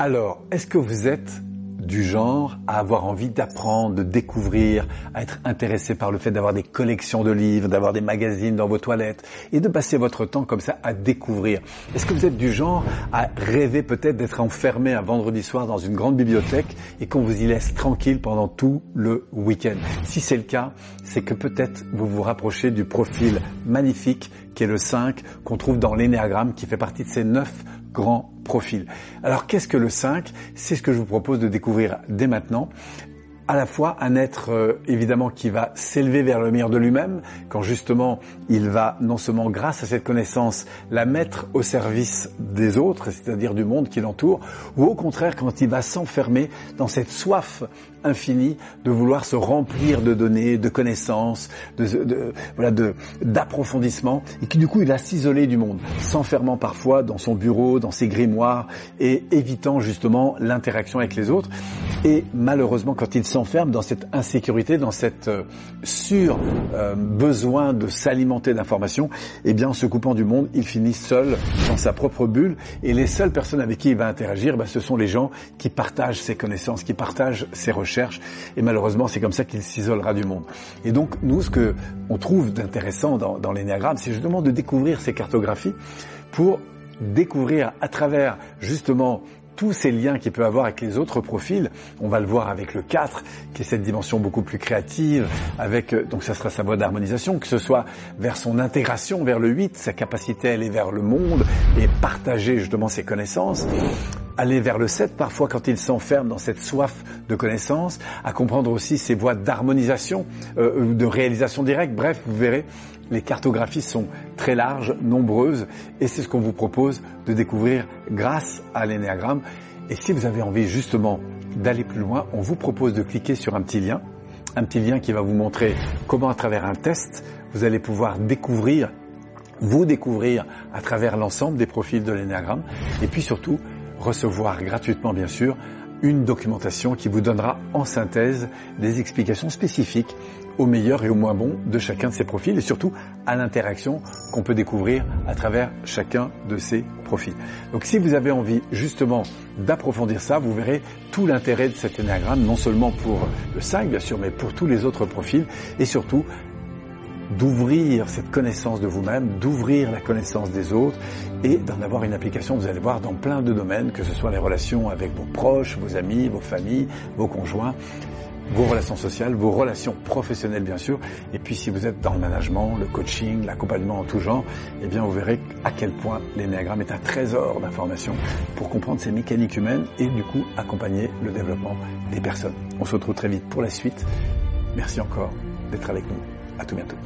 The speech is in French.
Alors, est-ce que vous êtes du genre à avoir envie d'apprendre, de découvrir, à être intéressé par le fait d'avoir des collections de livres, d'avoir des magazines dans vos toilettes et de passer votre temps comme ça à découvrir? Est-ce que vous êtes du genre à rêver peut-être d'être enfermé un vendredi soir dans une grande bibliothèque et qu'on vous y laisse tranquille pendant tout le week-end? Si c'est le cas, c'est que peut-être vous vous rapprochez du profil magnifique qui est le 5 qu'on trouve dans l'énéagramme qui fait partie de ces 9 grands profils. Alors qu'est-ce que le 5 C'est ce que je vous propose de découvrir dès maintenant à la fois un être euh, évidemment qui va s'élever vers le meilleur de lui-même, quand justement il va non seulement grâce à cette connaissance la mettre au service des autres, c'est-à-dire du monde qui l'entoure, ou au contraire quand il va s'enfermer dans cette soif infinie de vouloir se remplir de données, de connaissances, de, voilà, de d'approfondissement, et qui du coup il va s'isoler du monde, s'enfermant parfois dans son bureau, dans ses grimoires, et évitant justement l'interaction avec les autres. Et malheureusement, quand il s'enferme dans cette insécurité, dans cette euh, sur euh, besoin de s'alimenter d'informations, eh bien, en se coupant du monde, il finit seul dans sa propre bulle. Et les seules personnes avec qui il va interagir, ben, ce sont les gens qui partagent ses connaissances, qui partagent ses recherches. Et malheureusement, c'est comme ça qu'il s'isolera du monde. Et donc, nous, ce que on trouve d'intéressant dans, dans c'est justement de découvrir ces cartographies pour découvrir à travers justement tous ces liens qu'il peut avoir avec les autres profils. On va le voir avec le 4, qui est cette dimension beaucoup plus créative, avec, euh, donc ça sera sa voie d'harmonisation, que ce soit vers son intégration vers le 8, sa capacité à aller vers le monde et partager justement ses connaissances aller vers le 7 parfois quand il s'enferme dans cette soif de connaissances, à comprendre aussi ses voies d'harmonisation, euh, de réalisation directe. Bref, vous verrez, les cartographies sont très larges, nombreuses, et c'est ce qu'on vous propose de découvrir grâce à l'énéagramme. Et si vous avez envie justement d'aller plus loin, on vous propose de cliquer sur un petit lien, un petit lien qui va vous montrer comment à travers un test, vous allez pouvoir découvrir, vous découvrir à travers l'ensemble des profils de l'énéagramme, et puis surtout recevoir gratuitement bien sûr une documentation qui vous donnera en synthèse des explications spécifiques au meilleur et au moins bon de chacun de ces profils et surtout à l'interaction qu'on peut découvrir à travers chacun de ces profils. Donc si vous avez envie justement d'approfondir ça, vous verrez tout l'intérêt de cet énagramme, non seulement pour le 5 bien sûr, mais pour tous les autres profils et surtout d'ouvrir cette connaissance de vous-même, d'ouvrir la connaissance des autres et d'en avoir une application, vous allez voir, dans plein de domaines, que ce soit les relations avec vos proches, vos amis, vos familles, vos conjoints, vos relations sociales, vos relations professionnelles bien sûr, et puis si vous êtes dans le management, le coaching, l'accompagnement en tout genre, eh bien vous verrez à quel point l'énéagramme est un trésor d'informations pour comprendre ces mécaniques humaines et du coup accompagner le développement des personnes. On se retrouve très vite pour la suite. Merci encore d'être avec nous. À tout bientôt.